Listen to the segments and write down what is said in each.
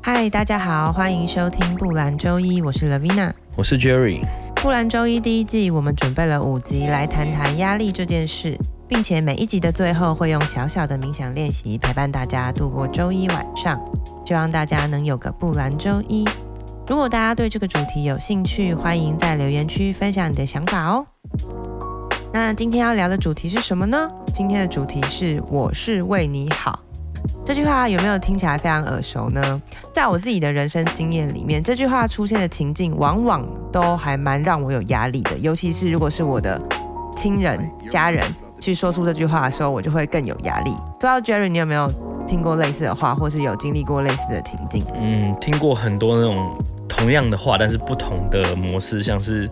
嗨，大家好，欢迎收听布兰周一，我是 Lavina，我是 Jerry。布兰周一第一季，我们准备了五集来谈谈压力这件事，并且每一集的最后会用小小的冥想练习陪伴大家度过周一晚上，希望大家能有个布兰周一。如果大家对这个主题有兴趣，欢迎在留言区分享你的想法哦。那今天要聊的主题是什么呢？今天的主题是“我是为你好”。这句话有没有听起来非常耳熟呢？在我自己的人生经验里面，这句话出现的情境往往都还蛮让我有压力的，尤其是如果是我的亲人、家人去说出这句话的时候，我就会更有压力。不知道 Jerry，你有没有听过类似的话，或是有经历过类似的情境？嗯，听过很多那种同样的话，但是不同的模式，像是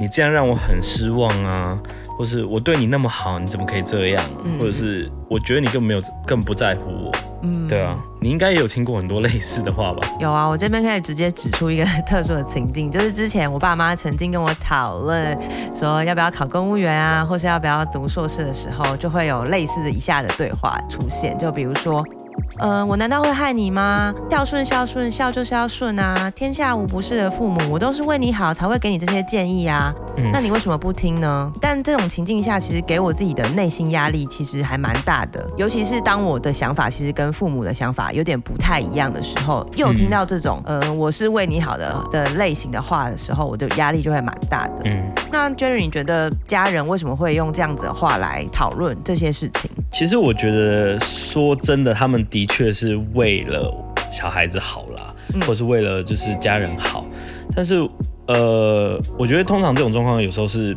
你这样让我很失望啊。或是我对你那么好，你怎么可以这样？嗯、或者是我觉得你根本没有，更不在乎我。嗯，对啊，你应该也有听过很多类似的话吧？有啊，我这边可以直接指出一个 特殊的情境，就是之前我爸妈曾经跟我讨论说要不要考公务员啊，或是要不要读硕士的时候，就会有类似的以下的对话出现，就比如说。呃，我难道会害你吗？孝顺孝顺，孝就是要顺啊！天下无不是的父母，我都是为你好才会给你这些建议啊。嗯，那你为什么不听呢？但这种情境下，其实给我自己的内心压力其实还蛮大的，尤其是当我的想法其实跟父母的想法有点不太一样的时候，又听到这种呃，我是为你好的的类型的话的时候，我的压力就会蛮大的。嗯，那 Jerry，你觉得家人为什么会用这样子的话来讨论这些事情？其实我觉得说真的，他们的确是为了小孩子好啦，嗯、或是为了就是家人好。但是，呃，我觉得通常这种状况有时候是。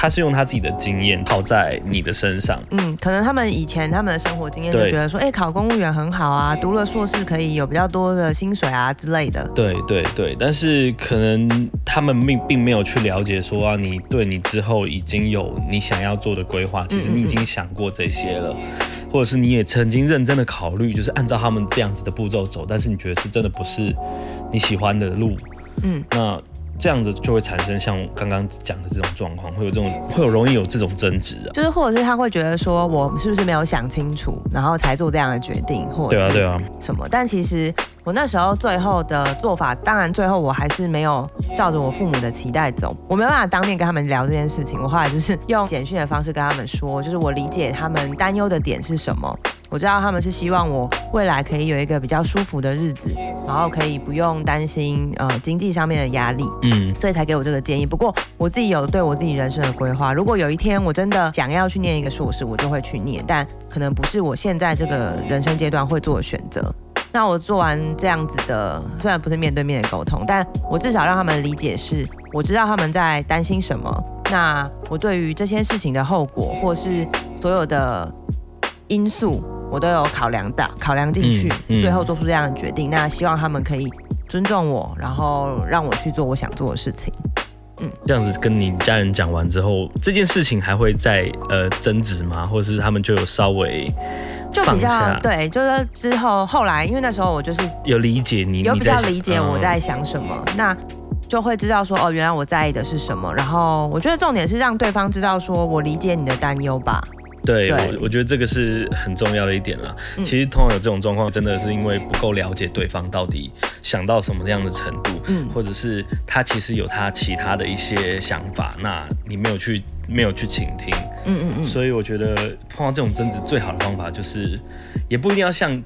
他是用他自己的经验套在你的身上，嗯，可能他们以前他们的生活经验就觉得说，哎、欸，考公务员很好啊，读了硕士可以有比较多的薪水啊之类的。对对对，但是可能他们并并没有去了解说啊，你对你之后已经有你想要做的规划，其实你已经想过这些了，嗯嗯嗯，或者是你也曾经认真的考虑，就是按照他们这样子的步骤走，但是你觉得这真的不是你喜欢的路，嗯，那。这样子就会产生像刚刚讲的这种状况，会有这种会有容易有这种争执啊，就是或者是他会觉得说，我是不是没有想清楚，然后才做这样的决定，或者对啊对啊什么？但其实我那时候最后的做法，当然最后我还是没有照着我父母的期待走，我没办法当面跟他们聊这件事情，我后来就是用简讯的方式跟他们说，就是我理解他们担忧的点是什么。我知道他们是希望我未来可以有一个比较舒服的日子，然后可以不用担心呃经济上面的压力，嗯，所以才给我这个建议。不过我自己有对我自己人生的规划，如果有一天我真的想要去念一个硕士，我就会去念，但可能不是我现在这个人生阶段会做的选择。那我做完这样子的，虽然不是面对面的沟通，但我至少让他们理解是，我知道他们在担心什么。那我对于这些事情的后果，或是所有的因素。我都有考量到，考量进去，嗯嗯、最后做出这样的决定。那希望他们可以尊重我，然后让我去做我想做的事情。嗯，这样子跟你家人讲完之后，这件事情还会再呃争执吗？或者是他们就有稍微就比较对，就是之后后来，因为那时候我就是有理解你，有比较理解我在想什么，嗯、那就会知道说哦，原来我在意的是什么。然后我觉得重点是让对方知道说我理解你的担忧吧。对，对我我觉得这个是很重要的一点啦。嗯、其实通常有这种状况，真的是因为不够了解对方到底想到什么样的程度，嗯，或者是他其实有他其他的一些想法，那你没有去没有去倾听，嗯嗯嗯。所以我觉得碰到这种争执，最好的方法就是，也不一定要像。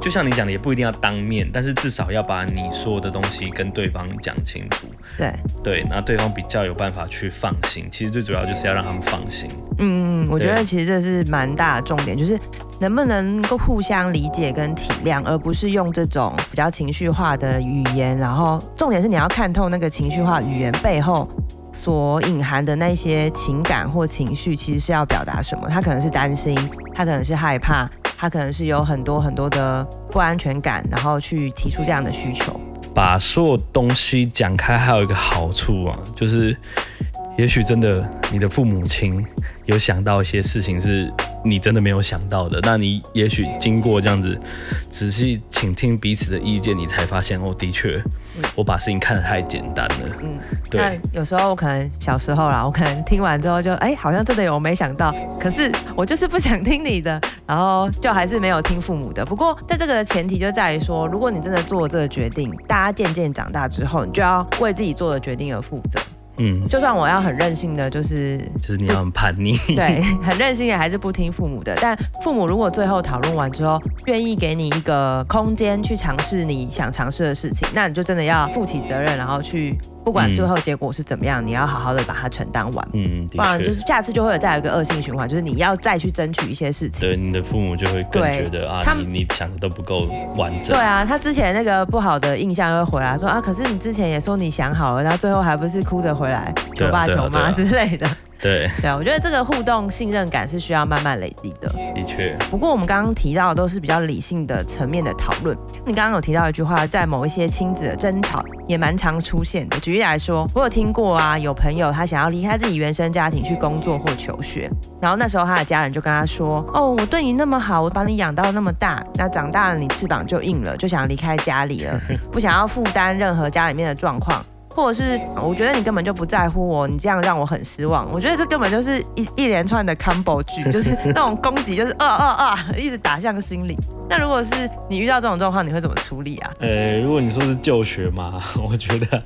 就像你讲的，也不一定要当面，但是至少要把你说的东西跟对方讲清楚。对对，那对方比较有办法去放心。其实最主要就是要让他们放心。嗯嗯，我觉得其实这是蛮大的重点，就是能不能够互相理解跟体谅，而不是用这种比较情绪化的语言。然后重点是你要看透那个情绪化语言背后所隐含的那些情感或情绪，其实是要表达什么。他可能是担心，他可能是害怕。他可能是有很多很多的不安全感，然后去提出这样的需求。把所有东西讲开，还有一个好处啊，就是也许真的你的父母亲有想到一些事情是你真的没有想到的，那你也许经过这样子仔细倾听彼此的意见，你才发现哦，的确，我把事情看得太简单了。嗯，对。那有时候我可能小时候啦，我可能听完之后就哎、欸，好像真的有我没想到，可是我就是不想听你的，然后就还是没有听父母的。不过在这个的前提就在于说，如果你真的做了这个决定，大家渐渐长大之后，你就要为自己做的决定而负责。嗯，就算我要很任性的，就是就是你要很叛逆，对，很任性的还是不听父母的。但父母如果最后讨论完之后，愿意给你一个空间去尝试你想尝试的事情，那你就真的要负起责任，然后去。不管最后结果是怎么样，嗯、你要好好的把它承担完，嗯，不然就是下次就会有再有一个恶性循环，就是你要再去争取一些事情，对，你的父母就会更觉得啊，他你你想的都不够完整，对啊，他之前那个不好的印象又回来，说啊，可是你之前也说你想好了，然后最后还不是哭着回来求爸求妈之类的。对对，我觉得这个互动信任感是需要慢慢累积的。的确，不过我们刚刚提到的都是比较理性的层面的讨论。你刚刚有提到一句话，在某一些亲子的争吵也蛮常出现的。举例来说，我有听过啊，有朋友他想要离开自己原生家庭去工作或求学，然后那时候他的家人就跟他说：“哦，我对你那么好，我把你养到那么大，那长大了你翅膀就硬了，就想离开家里了，不想要负担任何家里面的状况。”或者是我觉得你根本就不在乎我，你这样让我很失望。我觉得这根本就是一一连串的 combo 剧，就是那种攻击，就是啊啊啊，一直打向心里。那如果是你遇到这种状况，你会怎么处理啊？呃、欸，如果你说是就学嘛，我觉得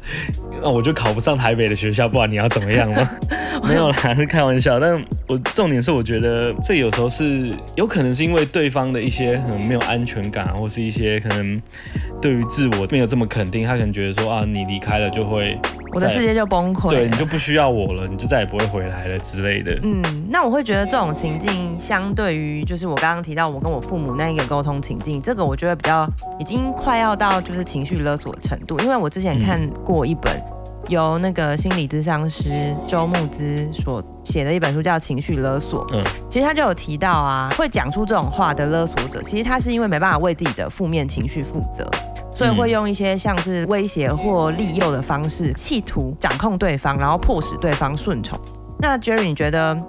那我就考不上台北的学校，不然你要怎么样吗？没有啦，是开玩笑。但我重点是，我觉得这有时候是有可能是因为对方的一些可能没有安全感，或是一些可能对于自我没有这么肯定，他可能觉得说啊，你离开了就会。我的世界就崩溃，对，你就不需要我了，你就再也不会回来了之类的。嗯，那我会觉得这种情境，相对于就是我刚刚提到我跟我父母那一个沟通情境，这个我觉得比较已经快要到就是情绪勒索的程度。因为我之前看过一本由那个心理咨商师周木之所写的一本书，叫《情绪勒索》。嗯，其实他就有提到啊，会讲出这种话的勒索者，其实他是因为没办法为自己的负面情绪负责。所以会用一些像是威胁或利诱的方式，企图掌控对方，然后迫使对方顺从。那 Jerry，你觉得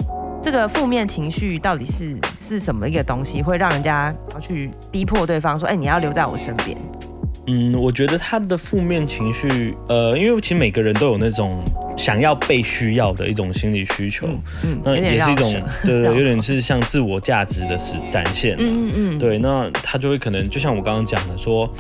这个负面情绪到底是是什么一个东西，会让人家要去逼迫对方说：“哎，你要留在我身边？”嗯，我觉得他的负面情绪，呃，因为其实每个人都有那种想要被需要的一种心理需求，嗯，嗯，那也是一种，对对，有点是像自我价值的是展现，嗯嗯嗯，对，那他就会可能就像我刚刚讲的说。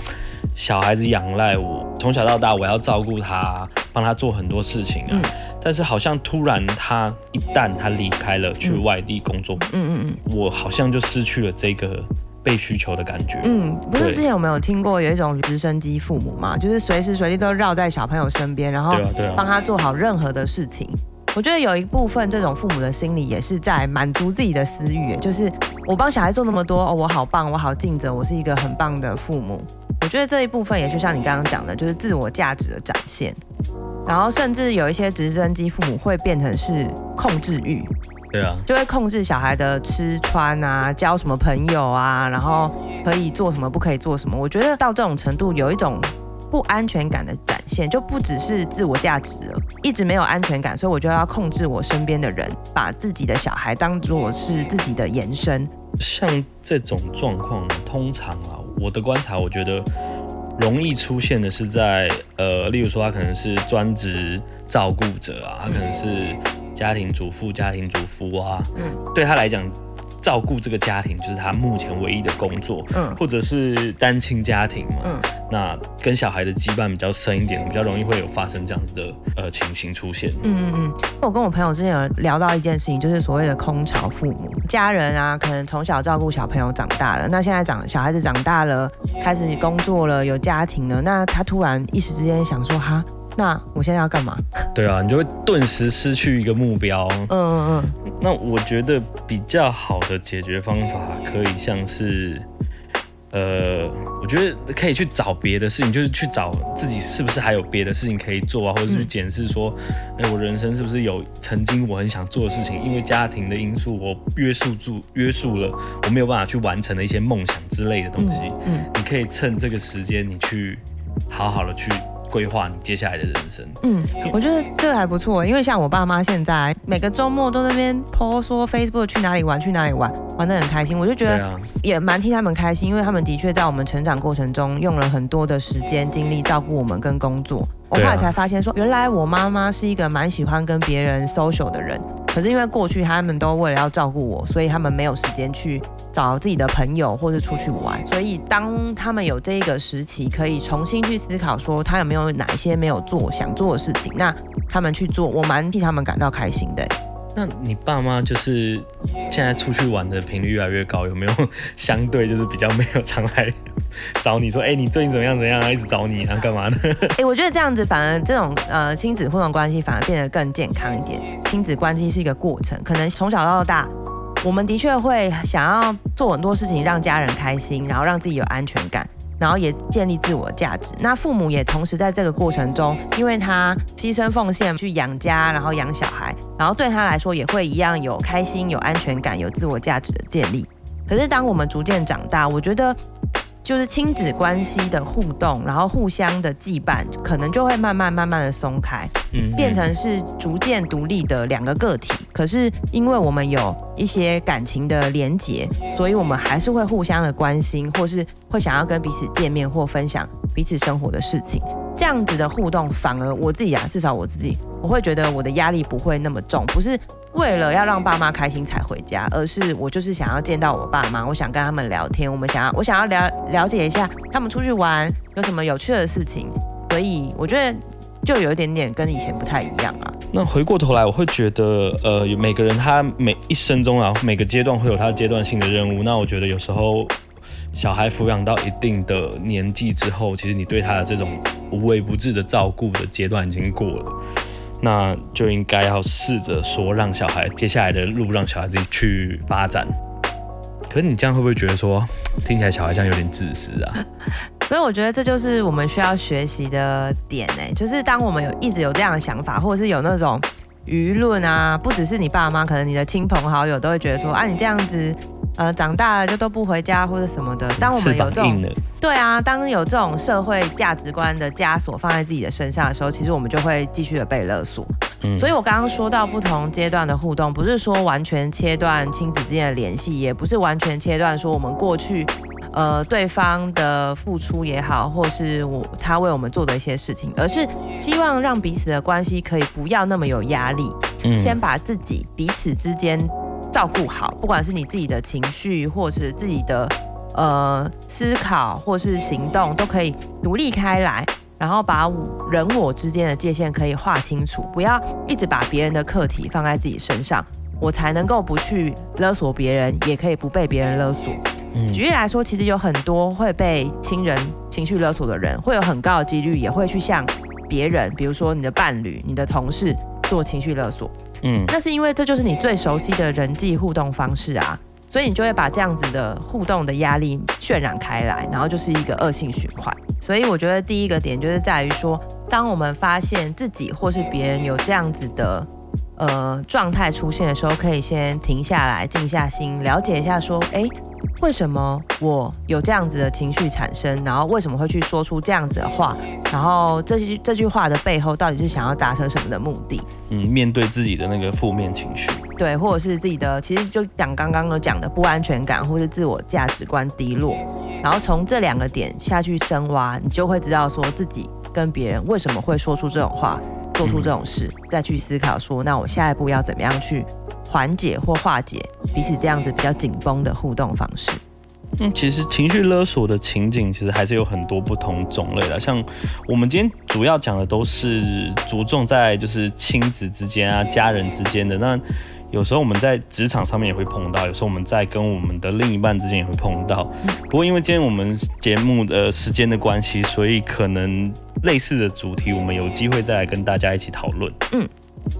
小孩子仰赖我，从小到大我要照顾他，帮他做很多事情啊。嗯、但是好像突然他一旦他离开了，去外地工作，嗯嗯嗯，我好像就失去了这个被需求的感觉。嗯，不是之前有没有听过有一种直升机父母嘛？就是随时随地都绕在小朋友身边，然后帮他做好任何的事情。我觉得有一部分这种父母的心理也是在满足自己的私欲，就是我帮小孩做那么多，哦，我好棒，我好尽责，我是一个很棒的父母。我觉得这一部分也就像你刚刚讲的，就是自我价值的展现，然后甚至有一些直升机父母会变成是控制欲，对啊，就会控制小孩的吃穿啊，交什么朋友啊，然后可以做什么，不可以做什么。我觉得到这种程度，有一种不安全感的展现，就不只是自我价值了，一直没有安全感，所以我就要控制我身边的人，把自己的小孩当做是自己的延伸。像这种状况，通常啊。我的观察，我觉得容易出现的是在呃，例如说他可能是专职照顾者啊，他可能是家庭主妇、家庭主夫啊，嗯，对他来讲。照顾这个家庭就是他目前唯一的工作，嗯，或者是单亲家庭嘛，嗯，那跟小孩的羁绊比较深一点，比较容易会有发生这样子的呃情形出现。嗯嗯嗯，我跟我朋友之前有聊到一件事情，就是所谓的空巢父母，家人啊，可能从小照顾小朋友长大了，那现在长小孩子长大了，开始工作了，有家庭了，那他突然一时之间想说哈。那我现在要干嘛？对啊，你就会顿时失去一个目标。嗯嗯嗯。那我觉得比较好的解决方法，可以像是，呃，我觉得可以去找别的事情，就是去找自己是不是还有别的事情可以做啊，或者是去检视说，哎、嗯欸，我人生是不是有曾经我很想做的事情，因为家庭的因素，我约束住约束了，我没有办法去完成的一些梦想之类的东西。嗯。嗯，你可以趁这个时间，你去好好的去。规划你接下来的人生。嗯，我觉得这个还不错，因为像我爸妈现在每个周末都在那边 po 说 Facebook 去哪里玩，去哪里玩，玩得很开心。我就觉得也蛮替他们开心，因为他们的确在我们成长过程中用了很多的时间精力照顾我们跟工作。我后来才发现说，原来我妈妈是一个蛮喜欢跟别人 social 的人。可是因为过去他们都为了要照顾我，所以他们没有时间去找自己的朋友或者出去玩。所以当他们有这一个时期，可以重新去思考说他有没有哪一些没有做想做的事情，那他们去做，我蛮替他们感到开心的。那你爸妈就是现在出去玩的频率越来越高，有没有相对就是比较没有常来 找你说，哎、欸，你最近怎么样？怎么样啊？一直找你啊？干嘛呢？哎、欸，我觉得这样子反而这种呃亲子互动关系反而变得更健康一点。亲子关系是一个过程，可能从小到大，我们的确会想要做很多事情让家人开心，然后让自己有安全感。然后也建立自我价值。那父母也同时在这个过程中，因为他牺牲奉献去养家，然后养小孩，然后对他来说也会一样有开心、有安全感、有自我价值的建立。可是当我们逐渐长大，我觉得。就是亲子关系的互动，然后互相的羁绊，可能就会慢慢慢慢的松开，嗯，变成是逐渐独立的两个个体。可是因为我们有一些感情的连结，所以我们还是会互相的关心，或是会想要跟彼此见面或分享彼此生活的事情。这样子的互动，反而我自己啊，至少我自己，我会觉得我的压力不会那么重，不是。为了要让爸妈开心才回家，而是我就是想要见到我爸妈，我想跟他们聊天，我们想要我想要了了解一下他们出去玩有什么有趣的事情，所以我觉得就有一点点跟以前不太一样啊。那回过头来，我会觉得，呃，每个人他每一生中啊，每个阶段会有他阶段性的任务。那我觉得有时候小孩抚养到一定的年纪之后，其实你对他的这种无微不至的照顾的阶段已经过了。那就应该要试着说，让小孩接下来的路让小孩自己去发展。可是你这样会不会觉得说，听起来小孩像有点自私啊？所以我觉得这就是我们需要学习的点呢，就是当我们有一直有这样的想法，或者是有那种舆论啊，不只是你爸妈，可能你的亲朋好友都会觉得说，啊，你这样子。呃，长大了就都不回家或者什么的。当我们有这种，对啊，当有这种社会价值观的枷锁放在自己的身上的时候，其实我们就会继续的被勒索。嗯，所以我刚刚说到不同阶段的互动，不是说完全切断亲子之间的联系，也不是完全切断说我们过去，呃，对方的付出也好，或是我他为我们做的一些事情，而是希望让彼此的关系可以不要那么有压力。嗯，先把自己彼此之间。照顾好，不管是你自己的情绪，或是自己的呃思考，或是行动，都可以独立开来，然后把人我之间的界限可以划清楚，不要一直把别人的课题放在自己身上，我才能够不去勒索别人，也可以不被别人勒索。嗯，举例来说，其实有很多会被亲人情绪勒索的人，会有很高的几率也会去向别人，比如说你的伴侣、你的同事做情绪勒索。嗯，那是因为这就是你最熟悉的人际互动方式啊，所以你就会把这样子的互动的压力渲染开来，然后就是一个恶性循环。所以我觉得第一个点就是在于说，当我们发现自己或是别人有这样子的呃状态出现的时候，可以先停下来，静下心，了解一下说，哎。为什么我有这样子的情绪产生？然后为什么会去说出这样子的话？然后这些这句话的背后到底是想要达成什么的目的？嗯，面对自己的那个负面情绪，对，或者是自己的，其实就讲刚刚有讲的不安全感，或是自我价值观低落。然后从这两个点下去深挖，你就会知道说自己跟别人为什么会说出这种话，做出这种事，嗯、再去思考说，那我下一步要怎么样去？缓解或化解彼此这样子比较紧绷的互动方式。嗯，其实情绪勒索的情景其实还是有很多不同种类的。像我们今天主要讲的都是着重在就是亲子之间啊、家人之间的。那有时候我们在职场上面也会碰到，有时候我们在跟我们的另一半之间也会碰到。不过因为今天我们节目的时间的关系，所以可能类似的主题我们有机会再来跟大家一起讨论。嗯。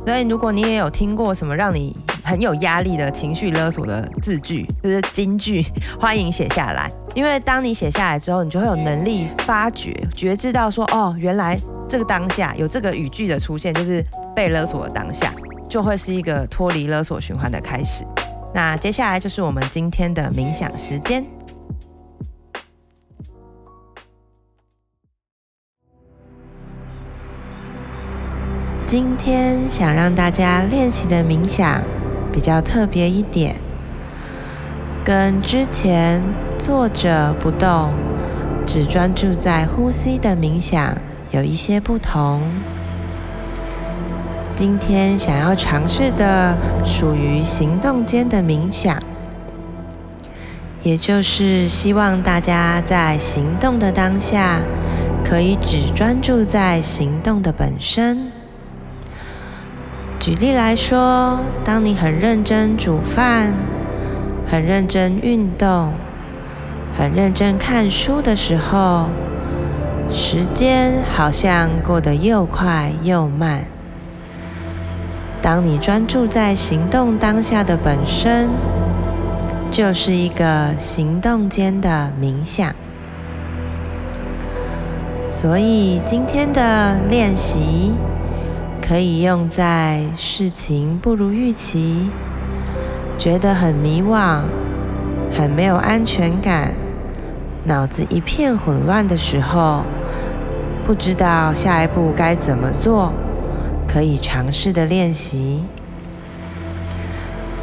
所以，如果你也有听过什么让你很有压力的情绪勒索的字句，就是金句，欢迎写下来。因为当你写下来之后，你就会有能力发觉、觉知到说，哦，原来这个当下有这个语句的出现，就是被勒索的当下，就会是一个脱离勒索循环的开始。那接下来就是我们今天的冥想时间。今天想让大家练习的冥想比较特别一点，跟之前坐着不动，只专注在呼吸的冥想有一些不同。今天想要尝试的属于行动间的冥想，也就是希望大家在行动的当下，可以只专注在行动的本身。举例来说，当你很认真煮饭、很认真运动、很认真看书的时候，时间好像过得又快又慢。当你专注在行动当下的本身，就是一个行动间的冥想。所以今天的练习。可以用在事情不如预期，觉得很迷惘、很没有安全感、脑子一片混乱的时候，不知道下一步该怎么做，可以尝试的练习。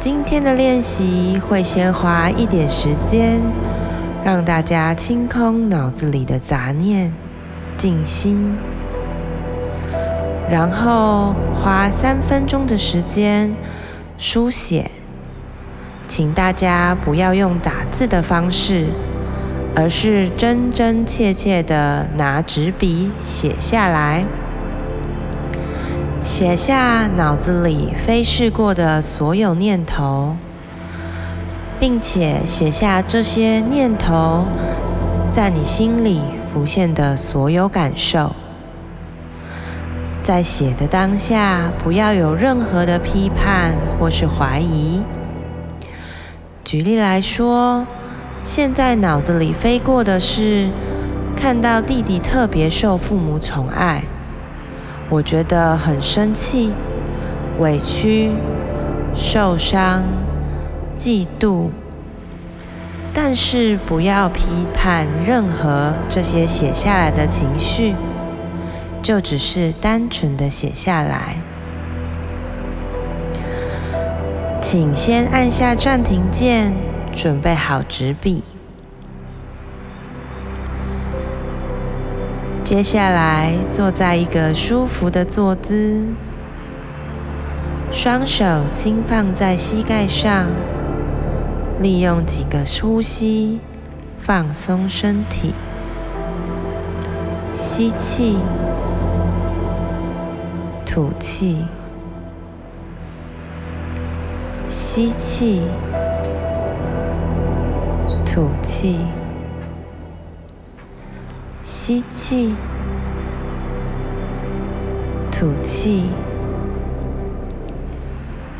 今天的练习会先花一点时间，让大家清空脑子里的杂念，静心。然后花三分钟的时间书写，请大家不要用打字的方式，而是真真切切的拿纸笔写下来，写下脑子里飞逝过的所有念头，并且写下这些念头在你心里浮现的所有感受。在写的当下，不要有任何的批判或是怀疑。举例来说，现在脑子里飞过的是看到弟弟特别受父母宠爱，我觉得很生气、委屈、受伤、嫉妒。但是不要批判任何这些写下来的情绪。就只是单纯的写下来，请先按下暂停键，准备好纸笔。接下来，坐在一个舒服的坐姿，双手轻放在膝盖上，利用几个呼吸放松身体，吸气。吐气，吸气，吐气，吸气，吐气。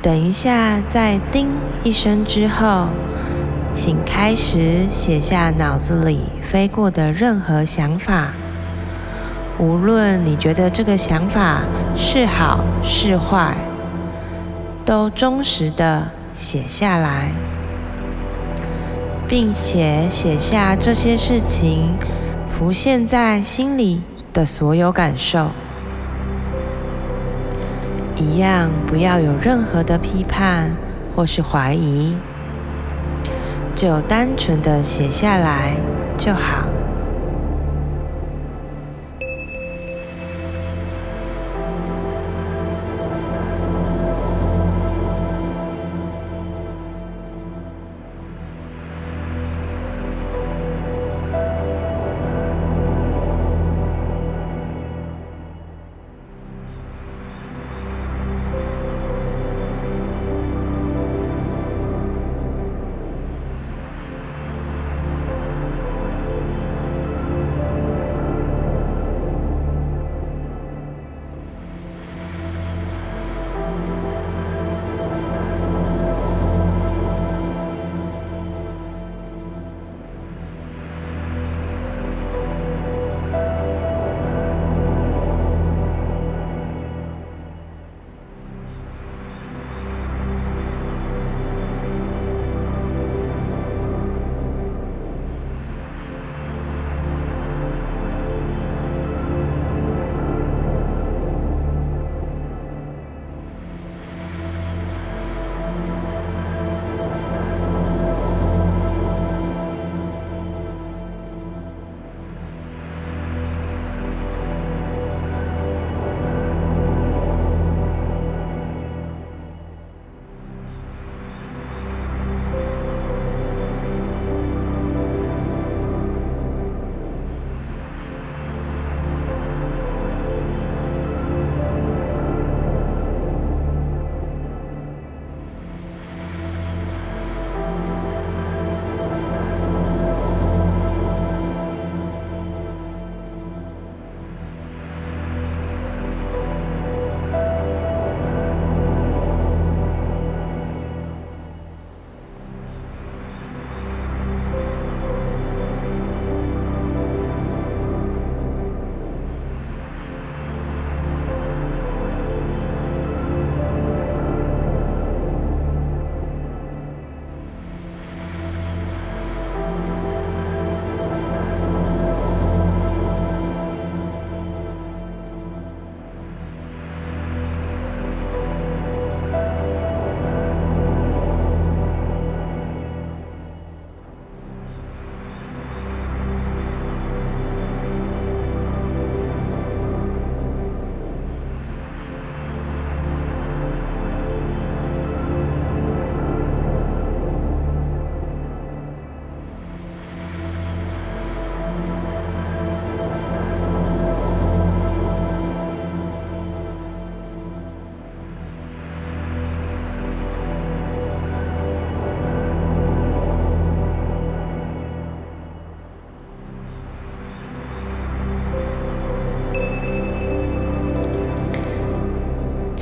等一下，在“叮”一声之后，请开始写下脑子里飞过的任何想法。无论你觉得这个想法是好是坏，都忠实的写下来，并且写下这些事情浮现在心里的所有感受。一样，不要有任何的批判或是怀疑，就单纯的写下来就好。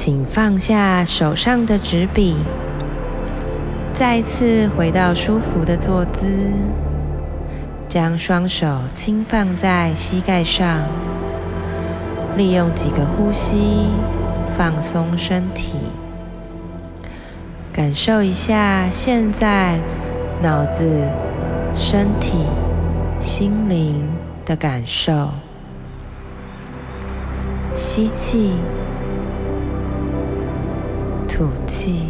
请放下手上的纸笔，再次回到舒服的坐姿，将双手轻放在膝盖上，利用几个呼吸放松身体，感受一下现在脑子、身体、心灵的感受。吸气。吐气，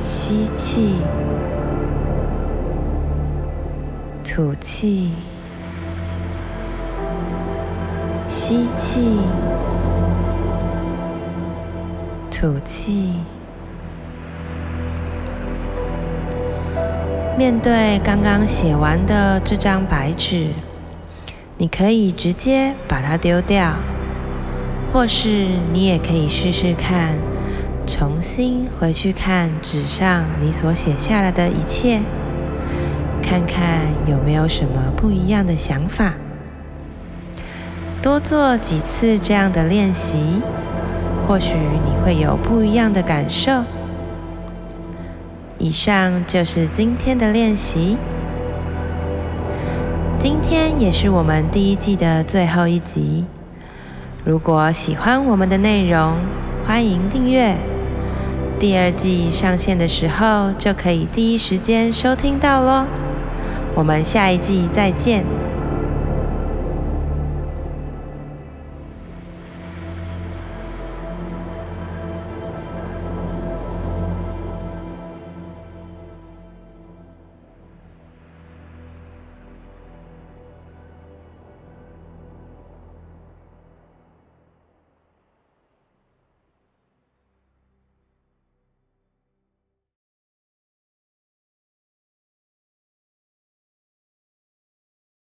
吸气，吐气，吸气，吐气。面对刚刚写完的这张白纸，你可以直接把它丢掉。或是你也可以试试看，重新回去看纸上你所写下来的一切，看看有没有什么不一样的想法。多做几次这样的练习，或许你会有不一样的感受。以上就是今天的练习，今天也是我们第一季的最后一集。如果喜欢我们的内容，欢迎订阅。第二季上线的时候，就可以第一时间收听到喽。我们下一季再见。